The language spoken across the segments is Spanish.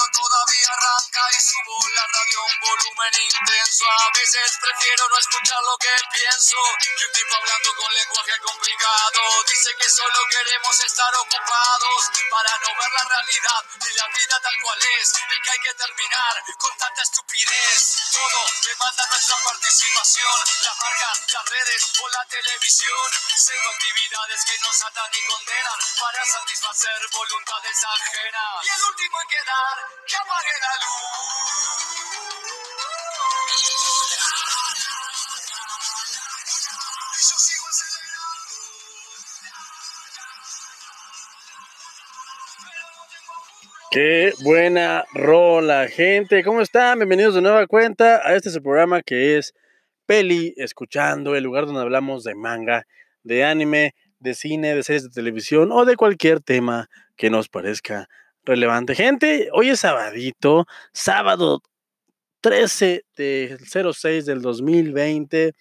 pero todavía arranca y subo la radio un volumen intenso. A veces prefiero no escuchar lo que pienso. Y un tipo hablando con lenguaje complicado dice que solo queremos estar ocupados para no ver la realidad y la vida tal cual es. Y que hay que terminar con tanta estupidez. Todo demanda nuestra participación. La marca, las redes o la televisión. Pseudo actividades que nos atan y condenan para satisfacer voluntades ajenas. Y el último en quedar, que apague la luz. Qué buena rola, gente. ¿Cómo están? Bienvenidos de nueva cuenta a este es el programa que es Peli Escuchando, el lugar donde hablamos de manga, de anime, de cine, de series de televisión o de cualquier tema que nos parezca relevante. Gente, hoy es sabadito, sábado 13 de 06 del 2020.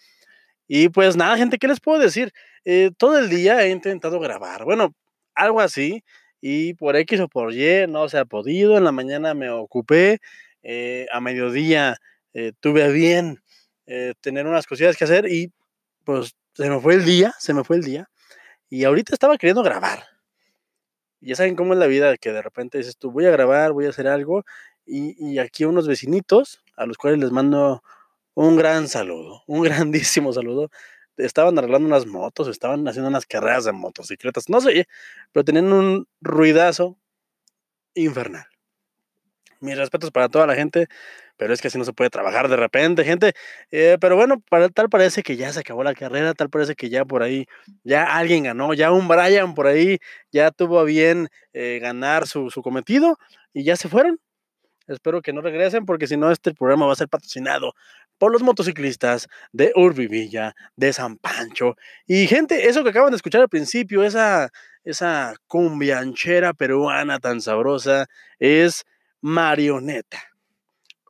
Y pues nada, gente, ¿qué les puedo decir? Eh, todo el día he intentado grabar. Bueno, algo así y por X o por Y no se ha podido. En la mañana me ocupé, eh, a mediodía eh, tuve a bien eh, tener unas cosillas que hacer y pues se me fue el día, se me fue el día. Y ahorita estaba queriendo grabar. Ya saben cómo es la vida, que de repente dices tú, voy a grabar, voy a hacer algo. Y, y aquí unos vecinitos, a los cuales les mando un gran saludo, un grandísimo saludo estaban arreglando unas motos, estaban haciendo unas carreras de motocicletas, no sé, pero tenían un ruidazo infernal. Mis respetos para toda la gente, pero es que así no se puede trabajar de repente, gente. Eh, pero bueno, tal parece que ya se acabó la carrera, tal parece que ya por ahí, ya alguien ganó, ya un Brian por ahí ya tuvo a bien eh, ganar su, su cometido y ya se fueron. Espero que no regresen porque si no este programa va a ser patrocinado por los motociclistas de Urbivilla, de San Pancho. Y gente, eso que acaban de escuchar al principio, esa, esa cumbianchera peruana tan sabrosa, es Marioneta.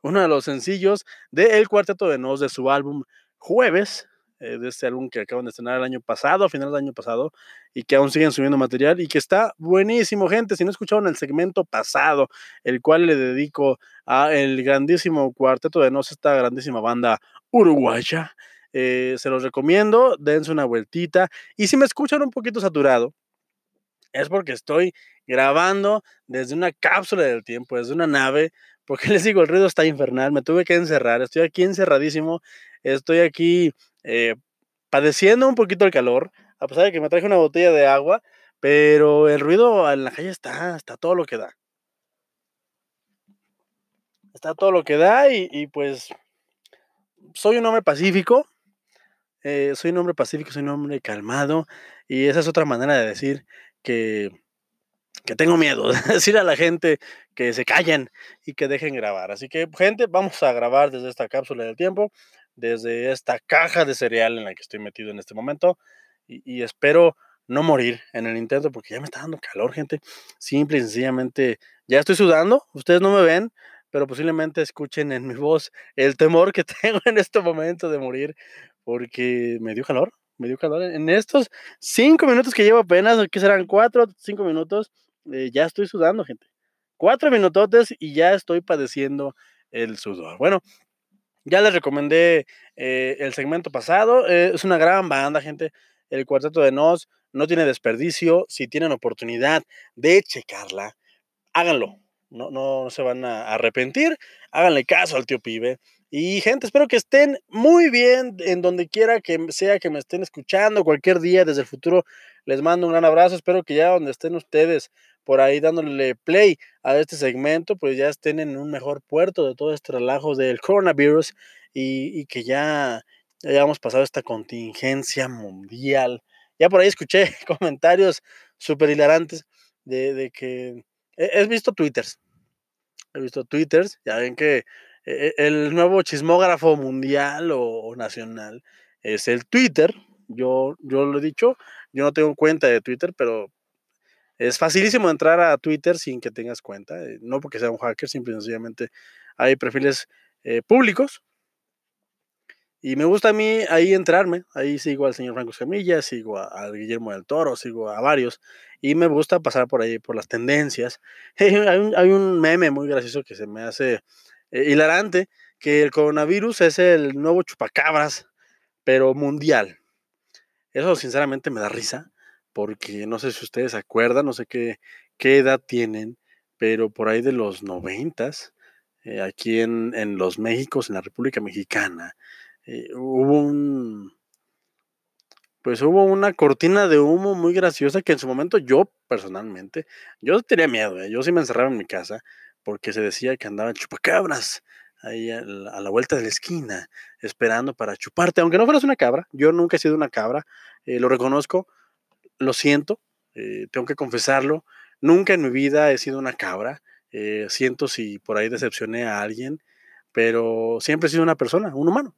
Uno de los sencillos del Cuarteto de Nos de su álbum Jueves, eh, de este álbum que acaban de estrenar el año pasado, a finales del año pasado, y que aún siguen subiendo material y que está buenísimo, gente. Si no escucharon el segmento pasado, el cual le dedico a el grandísimo cuarteto de Nos, esta grandísima banda uruguaya, eh, se los recomiendo, dense una vueltita. Y si me escuchan un poquito saturado, es porque estoy grabando desde una cápsula del tiempo, desde una nave, porque les digo, el ruido está infernal, me tuve que encerrar, estoy aquí encerradísimo, estoy aquí eh, padeciendo un poquito el calor, a pesar de que me traje una botella de agua, pero el ruido en la calle está, está todo lo que da. Está todo lo que da y, y pues soy un hombre pacífico, eh, soy un hombre pacífico, soy un hombre calmado y esa es otra manera de decir que, que tengo miedo, de decir a la gente que se callen y que dejen grabar. Así que gente, vamos a grabar desde esta cápsula del tiempo desde esta caja de cereal en la que estoy metido en este momento y, espero no morir en el intento porque ya me está dando calor, gente. Simple y sencillamente ya estoy sudando, ustedes no me ven, pero posiblemente escuchen en mi voz el temor que tengo en este momento de morir porque me dio calor, me dio calor. En estos cinco minutos que llevo apenas, que serán cuatro, cinco minutos, eh, ya estoy sudando, gente. Cuatro minutotes y ya estoy padeciendo el sudor. Bueno, ya les recomendé eh, el segmento pasado. Eh, es una gran banda, gente. El Cuarteto de Nos no tiene desperdicio. Si tienen oportunidad de checarla, háganlo. No, no se van a arrepentir. Háganle caso al tío Pibe. Y gente, espero que estén muy bien en donde quiera que sea que me estén escuchando cualquier día desde el futuro. Les mando un gran abrazo. Espero que ya donde estén ustedes por ahí dándole play a este segmento, pues ya estén en un mejor puerto de todo este relajo del coronavirus y, que ya, ya hayamos pasado esta contingencia mundial. Ya por ahí escuché comentarios súper hilarantes de, que he, visto twitters. He visto twitters, ya ven que eh, el nuevo chismógrafo mundial o, nacional es el Twitter. Yo, yo lo he dicho, yo no tengo cuenta de Twitter, pero es facilísimo entrar a Twitter sin que tengas cuenta, eh, no porque sea un hacker, simple y sencillamente hay perfiles eh, públicos Y me gusta a mí ahí entrarme, ahí sigo al señor Franco Escamilla, sigo a, Guillermo del Toro, sigo a varios, y me gusta pasar por ahí, por las tendencias. hay, un, meme muy gracioso que se me hace eh, hilarante, que el coronavirus es el nuevo chupacabras, pero mundial. Eso sinceramente me da risa, porque no sé si ustedes acuerdan, no sé qué, qué edad tienen, pero por ahí de los noventas, eh, aquí en, en los Méxicos, en la República Mexicana, eh, hubo un, pues hubo una cortina de humo muy graciosa que en su momento yo personalmente, yo tenía miedo, ¿eh? yo sí me encerraba en mi casa porque se decía que andaban chupacabras ahí a la, vuelta de la esquina esperando para chuparte, aunque no fueras una cabra, yo nunca he sido una cabra, eh, lo reconozco, lo siento, tengo que confesarlo, nunca en mi vida he sido una cabra, siento si por ahí decepcioné a alguien, pero siempre he sido una persona, un humano.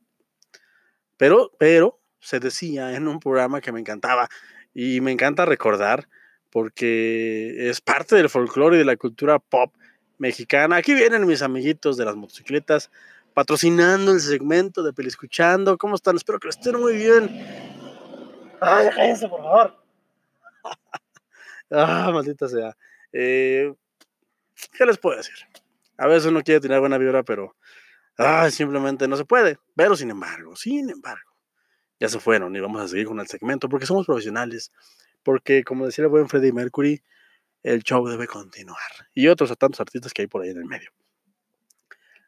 Pero, pero se decía en un programa que me encantaba y me encanta recordar porque es parte del folclore y de la cultura pop mexicana. Aquí vienen mis amiguitos de las motocicletas patrocinando el segmento de Peliscuchando. ¿Cómo están? Espero que estén muy bien. Ay, déjense, por favor. ah, maldita sea. Eh, ¿Qué les puedo decir? A veces uno quiere tener buena vibra, pero Ah, simplemente no se puede. Pero sin embargo, sin embargo, ya se fueron y vamos a seguir con el segmento porque somos profesionales. Porque, como decía el buen Freddie Mercury, el show debe continuar. Y otros tantos artistas que hay por ahí en el medio.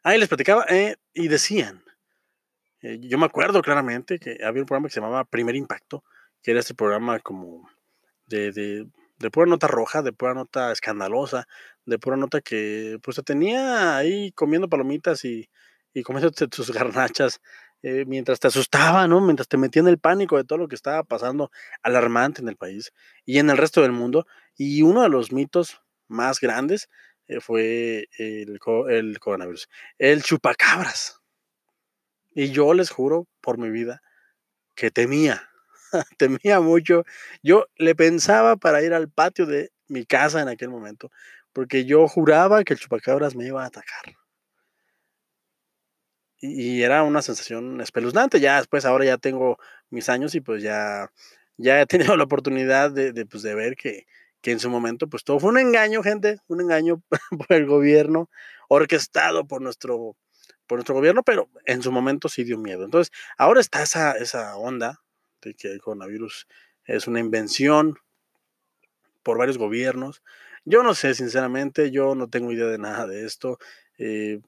Ahí les platicaba eh, y decían, eh, yo me acuerdo claramente que había un programa que se llamaba Primer Impacto, que era este programa como de, de, de pura nota roja, de pura nota escandalosa, de pura nota que pues tenía ahí comiendo palomitas y y comiéndote tus garnachas eh, mientras te asustaba, ¿no? Mientras te metía en el pánico de todo lo que estaba pasando alarmante en el país y en el resto del mundo. Y uno de los mitos más grandes eh, fue el, coronavirus, el chupacabras. Y yo les juro por mi vida que temía, temía mucho. Yo le pensaba para ir al patio de mi casa en aquel momento, porque yo juraba que el chupacabras me iba a atacar y, era una sensación espeluznante. Ya después, ahora ya tengo mis años y pues ya, ya he tenido la oportunidad de, de, pues, de ver que, que, en su momento pues todo fue un engaño, gente, un engaño por el gobierno, orquestado por nuestro, por nuestro gobierno, pero en su momento sí dio miedo. Entonces, ahora está esa, esa onda de que el coronavirus es una invención por varios gobiernos. Yo no sé, sinceramente, yo no tengo idea de nada de esto. Eh,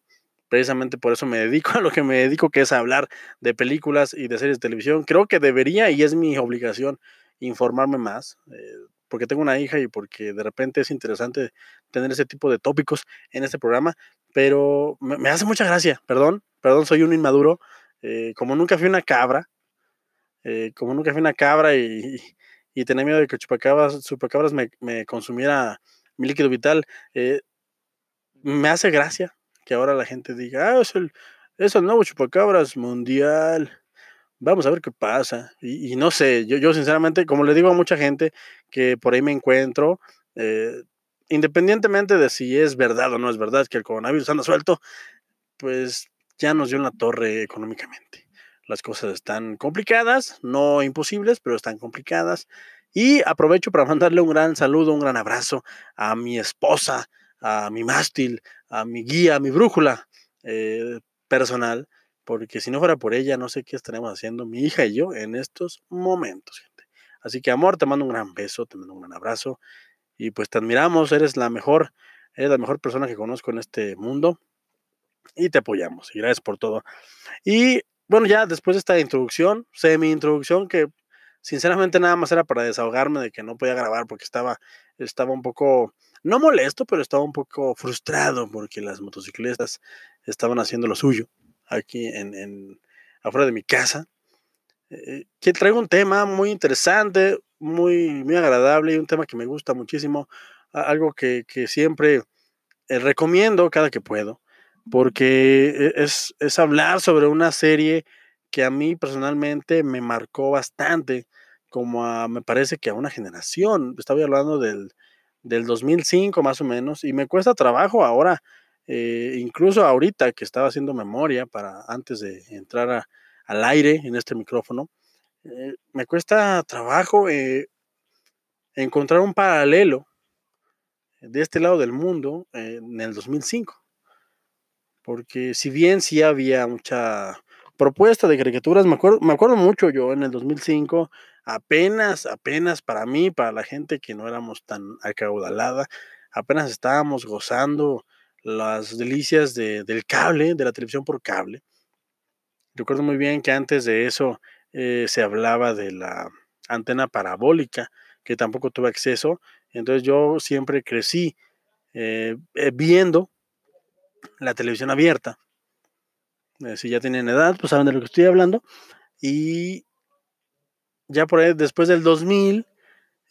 precisamente por eso me dedico a lo que me dedico, que es a hablar de películas y de series de televisión. Creo que debería y es mi obligación informarme más, eh, porque tengo una hija y porque de repente es interesante tener ese tipo de tópicos en este programa, pero me, hace mucha gracia, perdón, perdón, soy un inmaduro, eh, como nunca fui una cabra, eh, como nunca fui una cabra y, y, tenía miedo de que chupacabras, chupacabras me, consumiera mi líquido vital, me hace gracia, que ahora la gente diga, ah, es el, es el nuevo chupacabras mundial. Vamos a ver qué pasa. Y, no sé, yo, yo sinceramente, como le digo a mucha gente que por ahí me encuentro, eh, independientemente de si es verdad o no es verdad que el coronavirus anda suelto, pues ya nos dio una torre económicamente. Las cosas están complicadas, no imposibles, pero están complicadas. Y aprovecho para mandarle un gran saludo, un gran abrazo a mi esposa, a mi mástil, a mi guía, a mi brújula eh, personal, porque si no fuera por ella, no sé qué estaremos haciendo mi hija y yo en estos momentos, gente. Así que, amor, te mando un gran beso, te mando un gran abrazo y pues te admiramos, eres la mejor, eres la mejor persona que conozco en este mundo y te apoyamos y gracias por todo. Y bueno, ya después de esta introducción, semi introducción que sinceramente nada más era para desahogarme de que no podía grabar porque estaba, estaba un poco no molesto, pero estaba un poco frustrado porque las motocicletas estaban haciendo lo suyo aquí en, afuera de mi casa. Eh, que traigo un tema muy interesante, muy, muy agradable y un tema que me gusta muchísimo, algo que, que siempre eh, recomiendo cada que puedo, porque e, es, es hablar sobre una serie que a mí personalmente me marcó bastante, como a, me parece que a una generación. Estaba hablando del, del 2005 más o menos, y me cuesta trabajo ahora, eh, incluso ahorita que estaba haciendo memoria para antes de entrar a, al aire en este micrófono, eh, me cuesta trabajo eh, encontrar un paralelo de este lado del mundo eh, en el 2005. Porque si bien sí había mucha propuesta de caricaturas, me acuerdo, me acuerdo mucho yo en el 2005, apenas, apenas para mí, para la gente que no éramos tan acaudalada, apenas estábamos gozando las delicias del cable, de la televisión por cable. Recuerdo muy bien que antes de eso eh, se hablaba de la antena parabólica, que tampoco tuve acceso. Entonces yo siempre crecí eh, eh, viendo la televisión abierta. si ya tienen edad, pues saben de lo que estoy hablando. Y ya por ahí, después del 2000,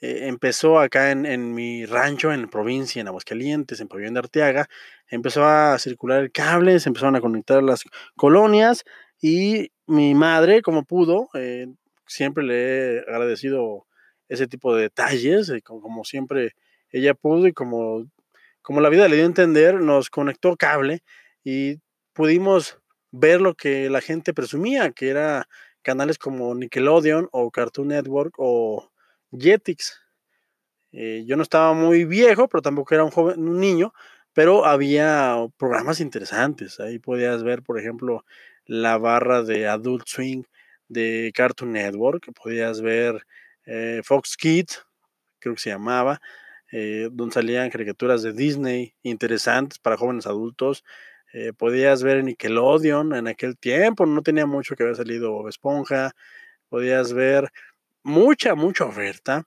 eh, empezó acá en, mi rancho, en provincia, en Aguascalientes, en Pabellón de Arteaga, empezó a circular el cable, se empezaron a conectar las colonias y mi madre, como pudo, eh, siempre le he agradecido ese tipo de detalles, eh, como, siempre ella pudo y como, como la vida le dio a entender, nos conectó cable y pudimos ver lo que la gente presumía, que era canales como Nickelodeon o Cartoon Network o Jetix. Eh, yo no estaba muy viejo, pero tampoco era un joven, un niño, pero había programas interesantes. Ahí podías ver, por ejemplo, la barra de Adult Swing de Cartoon Network, podías ver eh, Fox Kids, creo que se llamaba, eh, donde salían caricaturas de Disney interesantes para jóvenes adultos. podías ver Nickelodeon en aquel tiempo, no tenía mucho que haber salido Bob Esponja. Podías ver mucha, mucha oferta,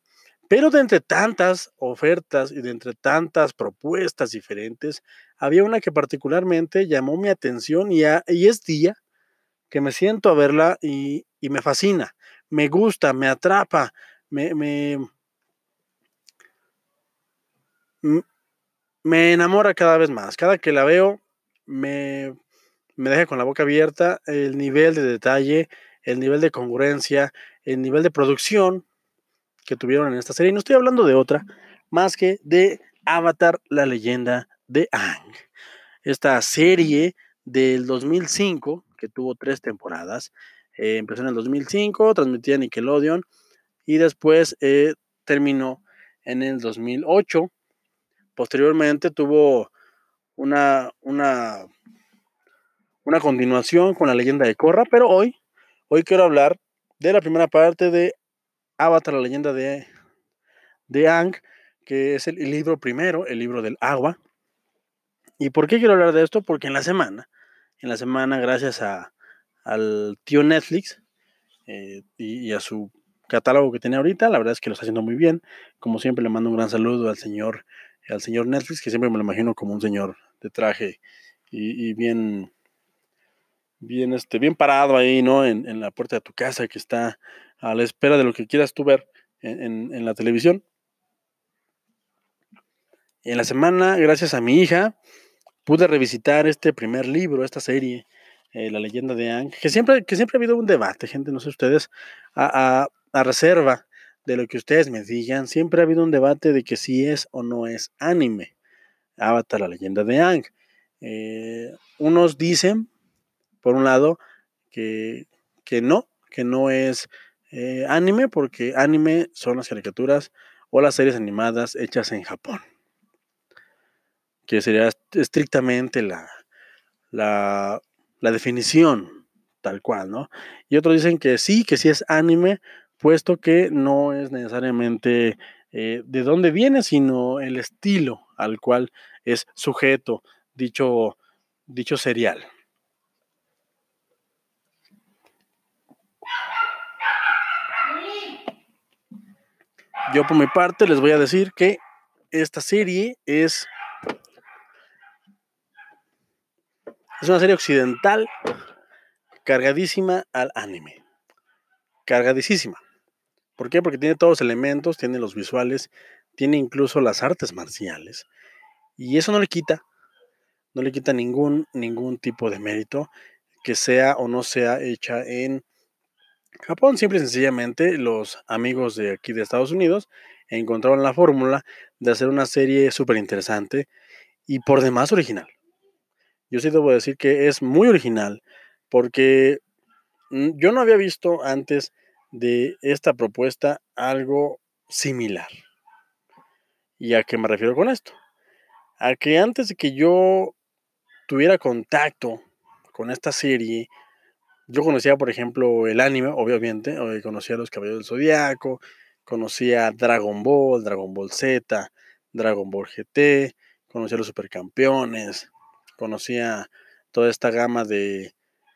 pero de entre tantas ofertas y de entre tantas propuestas diferentes, había una que particularmente llamó mi atención y, es día que me siento a verla y, me fascina, me gusta, me atrapa, me, me, me enamora cada vez más. Cada que la veo, me, me deja con la boca abierta el nivel de detalle, el nivel de congruencia, el nivel de producción que tuvieron en esta serie. Y no estoy hablando de otra más que de Avatar, la leyenda de Aang. Esta serie del 2005, que tuvo tres temporadas, eh, empezó en el 2005, transmitía Nickelodeon y después eh, terminó en el 2008. Posteriormente tuvo una, una, una continuación con la leyenda de Korra, pero hoy Hoy quiero hablar de la primera parte de Avatar, la leyenda de, de Ang, que es el, libro primero, el libro del agua. ¿Y por qué quiero hablar de esto? Porque en la semana, en la semana, gracias a, al tío Netflix eh, y, a su catálogo que tiene ahorita, la verdad es que lo está haciendo muy bien. Como siempre, le mando un gran saludo al señor, al señor Netflix, que siempre me lo imagino como un señor de traje y bien bien, este, bien parado ahí, ¿no? En, la puerta de tu casa, que está a la espera de lo que quieras tú ver en, la televisión. En la semana, gracias a mi hija, pude revisitar este primer libro, esta serie, eh, La leyenda de Ang, que siempre, que siempre ha habido un debate, gente, no sé ustedes, a, reserva de lo que ustedes me digan, siempre ha habido un debate de que si es o no es anime. Avatar, la leyenda de Ang. Eh, unos dicen por un lado, que, no, que no es eh, anime, porque anime son las caricaturas o las series animadas hechas en Japón, que sería estrictamente la, la, definición tal cual, ¿no? Y otros dicen que sí, que sí es anime, puesto que no es necesariamente eh, de dónde viene, sino el estilo al cual es sujeto dicho, dicho serial. Yo por mi parte les voy a decir que esta serie es es una serie occidental cargadísima al anime. Cargadísima. ¿Por qué? Porque tiene todos los elementos, tiene los visuales, tiene incluso las artes marciales. Y eso no le quita, no le quita ningún, ningún tipo de mérito que sea o no sea hecha en Japón, simple y sencillamente, los amigos de aquí de Estados Unidos encontraron la fórmula de hacer una serie súper interesante y por demás original. Yo sí debo decir que es muy original porque yo no había visto antes de esta propuesta algo similar. ¿Y a qué me refiero con esto? A que antes de que yo tuviera contacto con esta serie, yo conocía, por ejemplo, el anime, obviamente, conocía los Caballeros del Zodiaco, conocía Dragon Ball, Dragon Ball Z, Dragon Ball GT, conocía los Supercampeones, conocía toda esta gama de,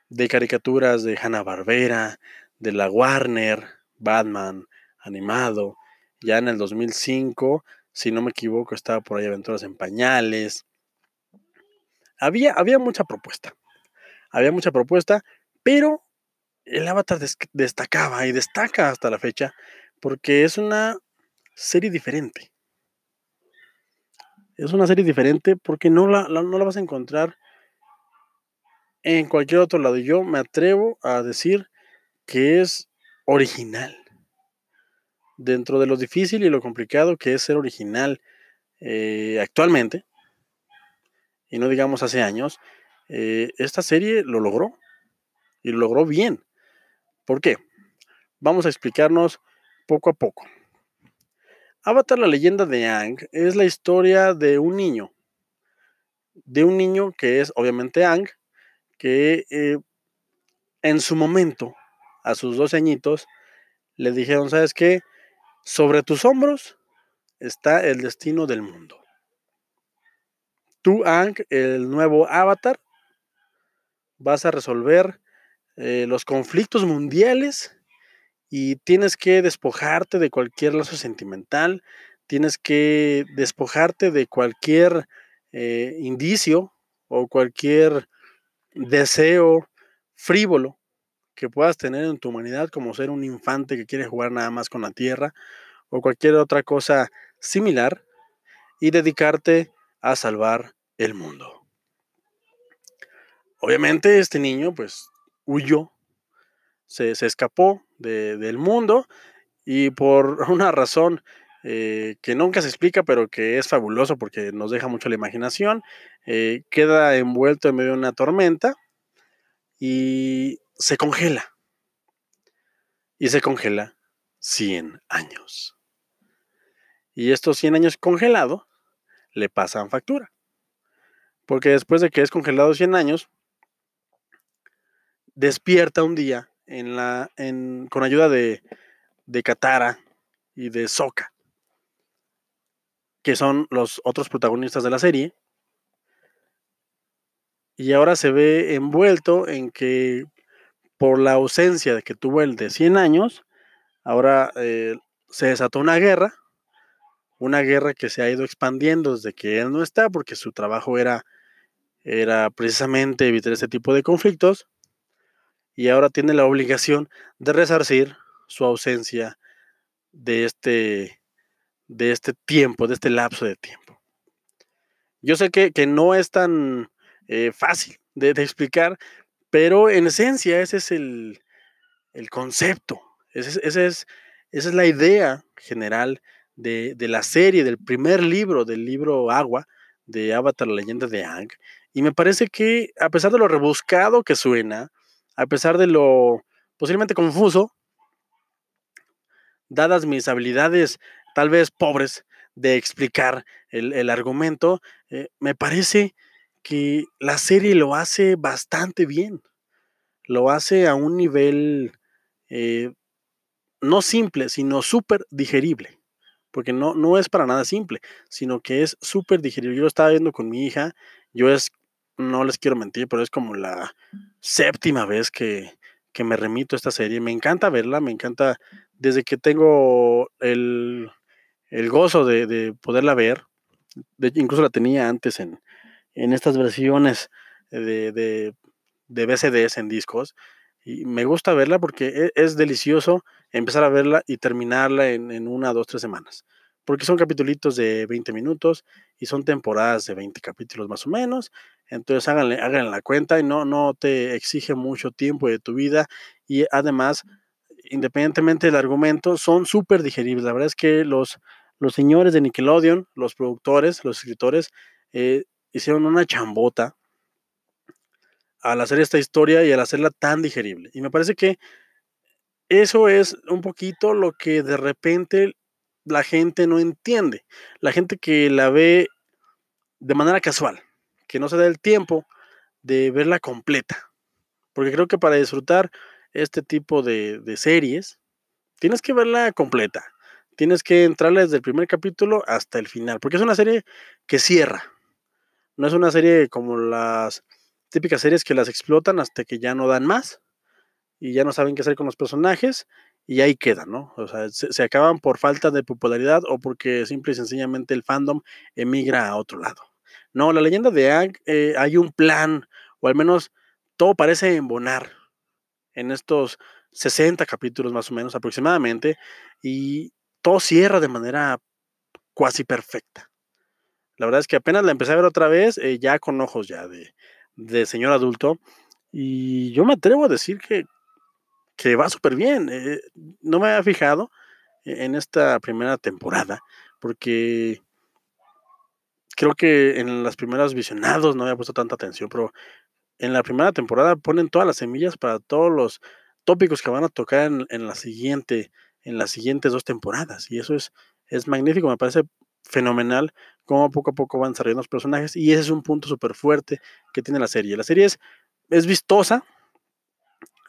de caricaturas de Hanna-Barbera, de la Warner, Batman, animado. Ya en el 2005, si no me equivoco, estaba por ahí Aventuras en Pañales. Había, había mucha propuesta. Había mucha propuesta, pero el Avatar destacaba y destaca hasta la fecha porque es una serie diferente. Es una serie diferente porque no la, no la vas a encontrar en cualquier otro lado. Yo me atrevo a decir que es original. Dentro de lo difícil y lo complicado que es ser original eh, actualmente, y no digamos hace años, eh, esta serie lo logró. Y lo logró bien. ¿Por qué? Vamos a explicarnos poco a poco. Avatar, la leyenda de Ang, es la historia de un niño. De un niño que es obviamente Ang, que eh, en su momento, a sus 12 añitos, le dijeron, ¿sabes qué? Sobre tus hombros está el destino del mundo. Tú, Ang, el nuevo avatar, vas a resolver eh, los conflictos mundiales y tienes que despojarte de cualquier lazo sentimental, tienes que despojarte de cualquier eh, indicio o cualquier deseo frívolo que puedas tener en tu humanidad, como ser un infante que quiere jugar nada más con la tierra o cualquier otra cosa similar, y dedicarte a salvar el mundo. Obviamente este niño pues huyó, se, escapó del mundo y por una razón eh, que nunca se explica, pero que es fabuloso porque nos deja mucho la imaginación, eh, queda envuelto en medio de una tormenta y se congela. Y se congela 100 años. Y estos 100 años congelado le pasan factura. Porque después de que es congelado 100 años, despierta un día en la, con ayuda de, de Katara y de Sokka, que son los otros protagonistas de la serie. Y ahora se ve envuelto en que por la ausencia de que tuvo el de 100 años, ahora eh, se desató una guerra, una guerra que se ha ido expandiendo desde que él no está, porque su trabajo era, era precisamente evitar este tipo de conflictos y ahora tiene la obligación de resarcir su ausencia de este, de este tiempo, de este lapso de tiempo. Yo sé que, no es tan eh, fácil de, explicar, pero en esencia ese es el, concepto, ese, es, esa es la idea general de, de, la serie, del primer libro, del libro Agua, de Avatar, la leyenda de Ang. Y me parece que, a pesar de lo rebuscado que suena, a pesar de lo posiblemente confuso, dadas mis habilidades tal vez pobres de explicar el, argumento, eh, me parece que la serie lo hace bastante bien. Lo hace a un nivel eh, no simple, sino súper digerible. Porque no, no es para nada simple, sino que es súper digerible. Yo lo estaba viendo con mi hija, yo es no les quiero mentir, pero es como la séptima vez que, me remito a esta serie. Me encanta verla, me encanta desde que tengo el, gozo de, poderla ver. incluso la tenía antes en, estas versiones de, de, de, BCDs en discos. Y me gusta verla porque e, es, delicioso empezar a verla y terminarla en, en una, dos, tres semanas porque son capítulos de 20 minutos y son temporadas de 20 capítulos más o menos. Entonces háganle, háganle la cuenta y no, no te exige mucho tiempo de tu vida y además, independientemente del argumento, son súper digeribles. La verdad es que los, los señores de Nickelodeon, los productores, los escritores, eh, hicieron una chambota al hacer esta historia y al hacerla tan digerible. Y me parece que eso es un poquito lo que de repente la gente no entiende. La gente que la ve de manera casual, que no se da el tiempo de verla completa. Porque creo que para disfrutar este tipo de, series, tienes que verla completa. Tienes que entrarle desde el primer capítulo hasta el final. Porque es una serie que cierra. No es una serie como las típicas series que las explotan hasta que ya no dan más y ya no saben qué hacer con los personajes y ahí quedan, ¿no? O sea, se, acaban por falta de popularidad o porque simple y sencillamente el fandom emigra a otro lado. No, la leyenda de Ang, eh, hay un plan, o al menos todo parece embonar en estos 60 capítulos más o menos aproximadamente, y todo cierra de manera cuasi perfecta. La verdad es que apenas la empecé a ver otra vez, eh, ya con ojos ya de, de señor adulto, y yo me atrevo a decir que que va súper bien. Eh, no me había fijado en esta primera temporada, porque creo que en las primeras visionados no había puesto tanta atención, pero en la primera temporada ponen todas las semillas para todos los tópicos que van a tocar en, la siguiente, en las siguientes dos temporadas. Y eso es, es magnífico, me parece fenomenal cómo poco a poco van desarrollando los personajes. Y ese es un punto súper fuerte que tiene la serie. La serie es, es vistosa,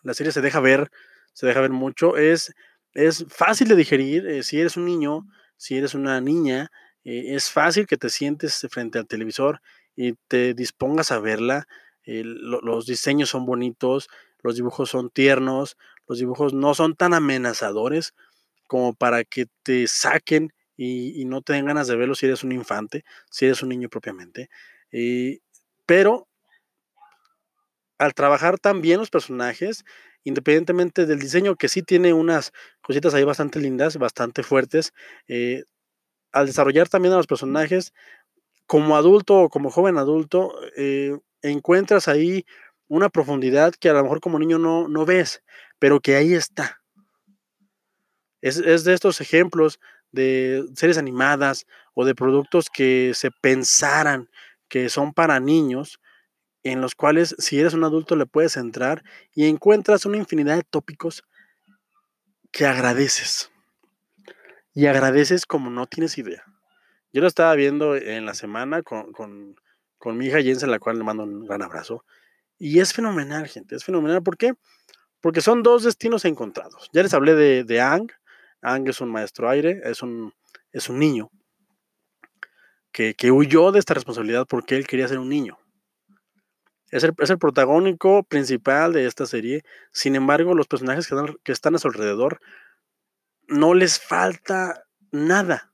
la serie se deja ver, se deja ver mucho, es, es fácil de digerir, eh, si eres un niño, si eres una niña, eh, es fácil que te sientes frente al televisor y te dispongas a verla, los diseños son bonitos, los dibujos son tiernos, los dibujos no son tan amenazadores como para que te saquen y, no te den ganas de verlo si eres un infante, si eres un niño propiamente. Eh, pero al trabajar tan bien los personajes, independientemente del diseño, que sí tiene unas cositas ahí bastante lindas, bastante fuertes, eh, al desarrollar también a los personajes, como adulto o como joven adulto, eh, encuentras ahí una profundidad que a lo mejor como niño no, no ves, pero que ahí está. Es, es, de estos ejemplos de series animadas o de productos que se pensaran que son para niños, en los cuales si eres un adulto le puedes entrar y encuentras una infinidad de tópicos que agradeces. Y agradeces como no tienes idea. Yo lo estaba viendo en la semana con, mi hija Jens, a la cual le mando un gran abrazo. Y es fenomenal, gente, es fenomenal. ¿Por qué? Porque son dos destinos encontrados. Ya les hablé de, de Ang. Ang es un maestro aire, es un, es un niño que, que huyó de esta responsabilidad porque él quería ser un niño. Es el, protagónico principal de esta serie. Sin embargo, los personajes que están, a su alrededor no les falta nada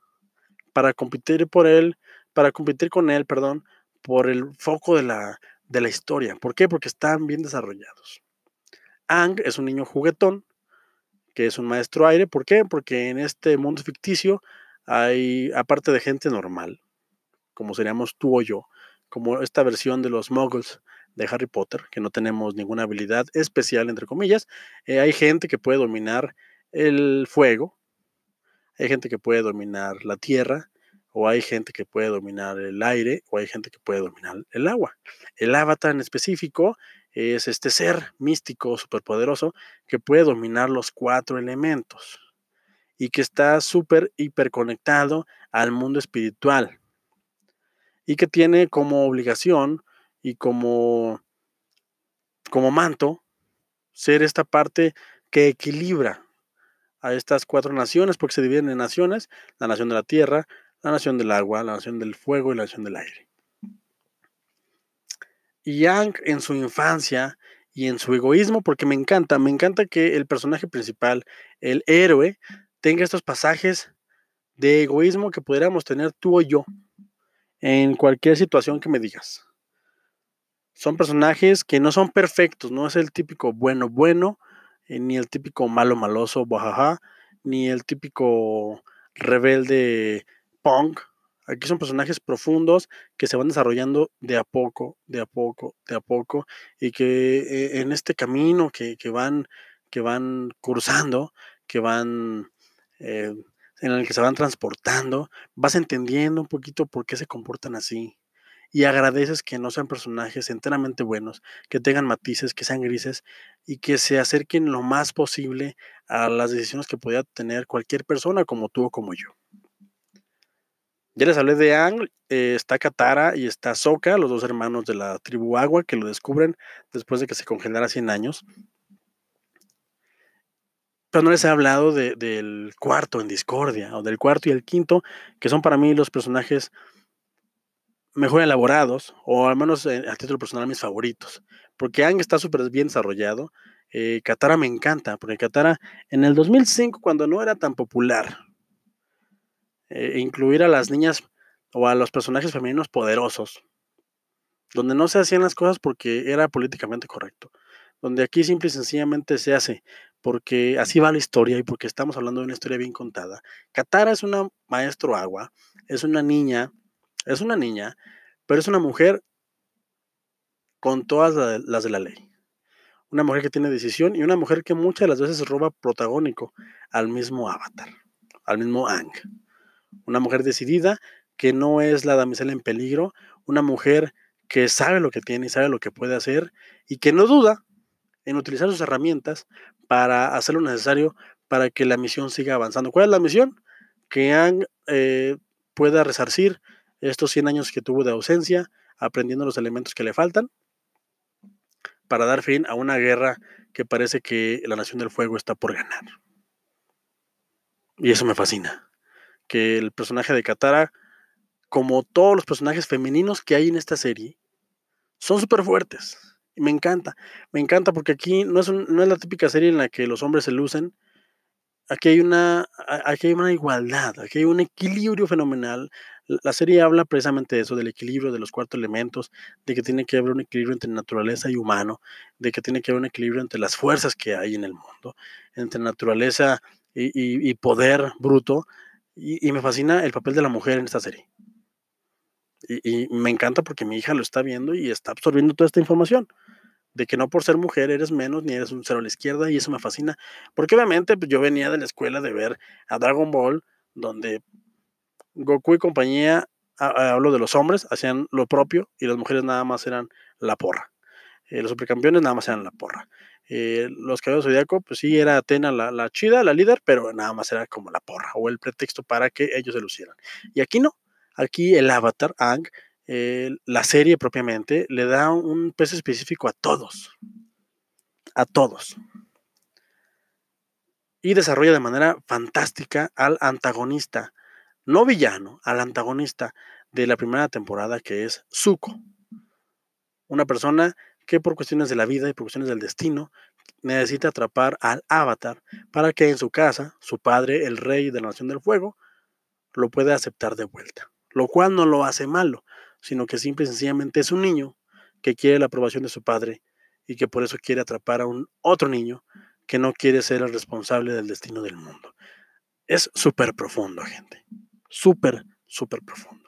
para competir por él, para competir con él, perdón, por el foco de la, de la historia. ¿Por qué? Porque están bien desarrollados. Ang es un niño juguetón, que es un maestro aire. ¿Por qué? Porque en este mundo ficticio hay, aparte de gente normal, como seríamos tú o yo, como esta versión de los muggles de Harry Potter, que no tenemos ninguna habilidad especial, entre comillas. Eh, hay gente que puede dominar el fuego, hay gente que puede dominar la tierra, o hay gente que puede dominar el aire, o hay gente que puede dominar el agua. El avatar en específico es este ser místico, superpoderoso, que puede dominar los cuatro elementos y que está súper hiperconectado al mundo espiritual y que tiene como obligación y como, como manto ser esta parte que equilibra a estas cuatro naciones, porque se dividen en naciones, la nación de la tierra, la nación del agua, la nación del fuego y la nación del aire. Y Yang en su infancia y en su egoísmo, porque me encanta, me encanta que el personaje principal, el héroe, tenga estos pasajes de egoísmo que pudiéramos tener tú o yo en cualquier situación que me digas son personajes que no son perfectos, no es el típico bueno bueno, eh, ni el típico malo maloso, bajaja, ni el típico rebelde punk. Aquí son personajes profundos que se van desarrollando de a poco, de a poco, de a poco, y que eh, en este camino que, van, que van cursando, que van eh, en el que se van transportando, vas entendiendo un poquito por qué se comportan así, y agradeces que no sean personajes enteramente buenos, que tengan matices, que sean grises y que se acerquen lo más posible a las decisiones que podía tener cualquier persona como tú o como yo. Ya les hablé de Ang, eh, está Katara y está Sokka, los dos hermanos de la tribu Agua que lo descubren después de que se congelara 100 años. Pero no les he hablado del cuarto en Discordia, o del cuarto y el quinto, que son para mí los personajes mejor elaborados, o al menos eh, a título personal mis favoritos. Porque Ang está súper bien desarrollado. Eh, Katara me encanta, porque Katara en el 2005, cuando no era tan popular, eh, incluir a las niñas o a los personajes femeninos poderosos, donde no se hacían las cosas porque era políticamente correcto, donde aquí simple y sencillamente se hace porque así va la historia y porque estamos hablando de una historia bien contada. Katara es una maestro agua, es una niña, es una niña, pero es una mujer con todas las de la ley. Una mujer que tiene decisión y una mujer que muchas de las veces roba protagónico al mismo avatar, al mismo Ang. Una mujer decidida que no es la damisela en peligro, una mujer que sabe lo que tiene y sabe lo que puede hacer y que no duda en utilizar sus herramientas para hacer lo necesario para que la misión siga avanzando. ¿Cuál es la misión? Que Ang eh, pueda resarcir estos 100 años que tuvo de ausencia, aprendiendo los elementos que le faltan, para dar fin a una guerra que parece que la Nación del Fuego está por ganar. Y eso me fascina. Que el personaje de Katara, como todos los personajes femeninos que hay en esta serie, son súper fuertes me encanta, me encanta porque aquí no es, no es la típica serie en la que los hombres se lucen. Aquí hay, una, aquí hay una igualdad, aquí hay un equilibrio fenomenal. La serie habla precisamente de eso, del equilibrio de los cuatro elementos, de que tiene que haber un equilibrio entre naturaleza y humano, de que tiene que haber un equilibrio entre las fuerzas que hay en el mundo, entre naturaleza y, poder bruto. Y, me fascina el papel de la mujer en esta serie. Y, me encanta porque mi hija lo está viendo y está absorbiendo toda esta información. De que no por ser mujer eres menos ni eres un cero a la izquierda y eso me fascina. Porque obviamente pues, yo venía de la escuela de ver a Dragon Ball, donde Goku y compañía, hablo de los hombres, hacían lo propio y las mujeres nada más eran la porra. Eh, los supercampeones nada más eran la porra. Eh, los caballeros zodiaco, pues sí, era Atena la, la, chida, la líder, pero nada más era como la porra o el pretexto para que ellos se lucieran. Y aquí no, Aquí el avatar, Ang, eh, la serie propiamente, le da un peso específico a todos. A todos. Y desarrolla de manera fantástica al antagonista, no villano, al antagonista de la primera temporada que es Zuko. Una persona que por cuestiones de la vida y por cuestiones del destino necesita atrapar al avatar para que en su casa, su padre, el rey de la Nación del Fuego, lo pueda aceptar de vuelta lo cual no lo hace malo, sino que simple y sencillamente es un niño que quiere la aprobación de su padre y que por eso quiere atrapar a un otro niño que no quiere ser el responsable del destino del mundo. Es súper profundo, gente. Súper, súper profundo.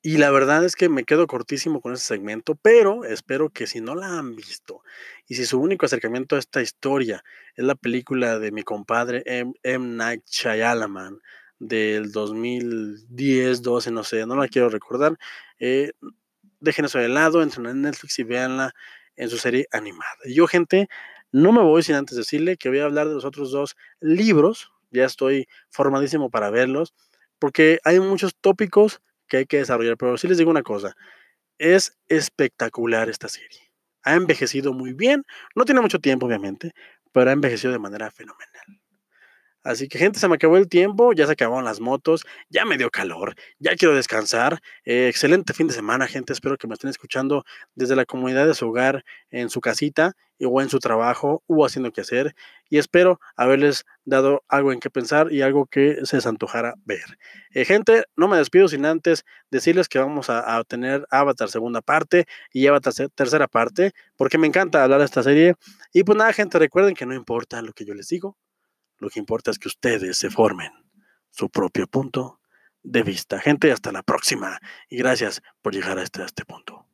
Y la verdad es que me quedo cortísimo con ese segmento, pero espero que si no la han visto y si su único acercamiento a esta historia es la película de mi compadre M. Night Shyamalan, del 2010, 12, no sé, no la quiero recordar. Eh, eso de lado, entren en Netflix y véanla en su serie animada. Y yo, gente, no me voy sin antes decirle que voy a hablar de los otros dos libros. Ya estoy formadísimo para verlos, porque hay muchos tópicos que hay que desarrollar. Pero sí les digo una cosa, es espectacular esta serie. Ha envejecido muy bien, no tiene mucho tiempo, obviamente, pero ha envejecido de manera fenomenal. Así que, gente, se me acabó el tiempo, ya se acabaron las motos, ya me dio calor, ya quiero descansar. Eh, excelente fin de semana, gente. Espero que me estén escuchando desde la comunidad de su hogar, en su casita o en su trabajo o haciendo que hacer. Y espero haberles dado algo en qué pensar y algo que se les antojara ver. Eh, gente, no me despido sin antes decirles que vamos a, a, tener Avatar segunda parte y Avatar tercera parte, porque me encanta hablar de esta serie. Y pues nada, gente, recuerden que no importa lo que yo les digo lo que importa es que ustedes se formen su propio punto de vista. Gente, hasta la próxima y gracias por llegar hasta este punto.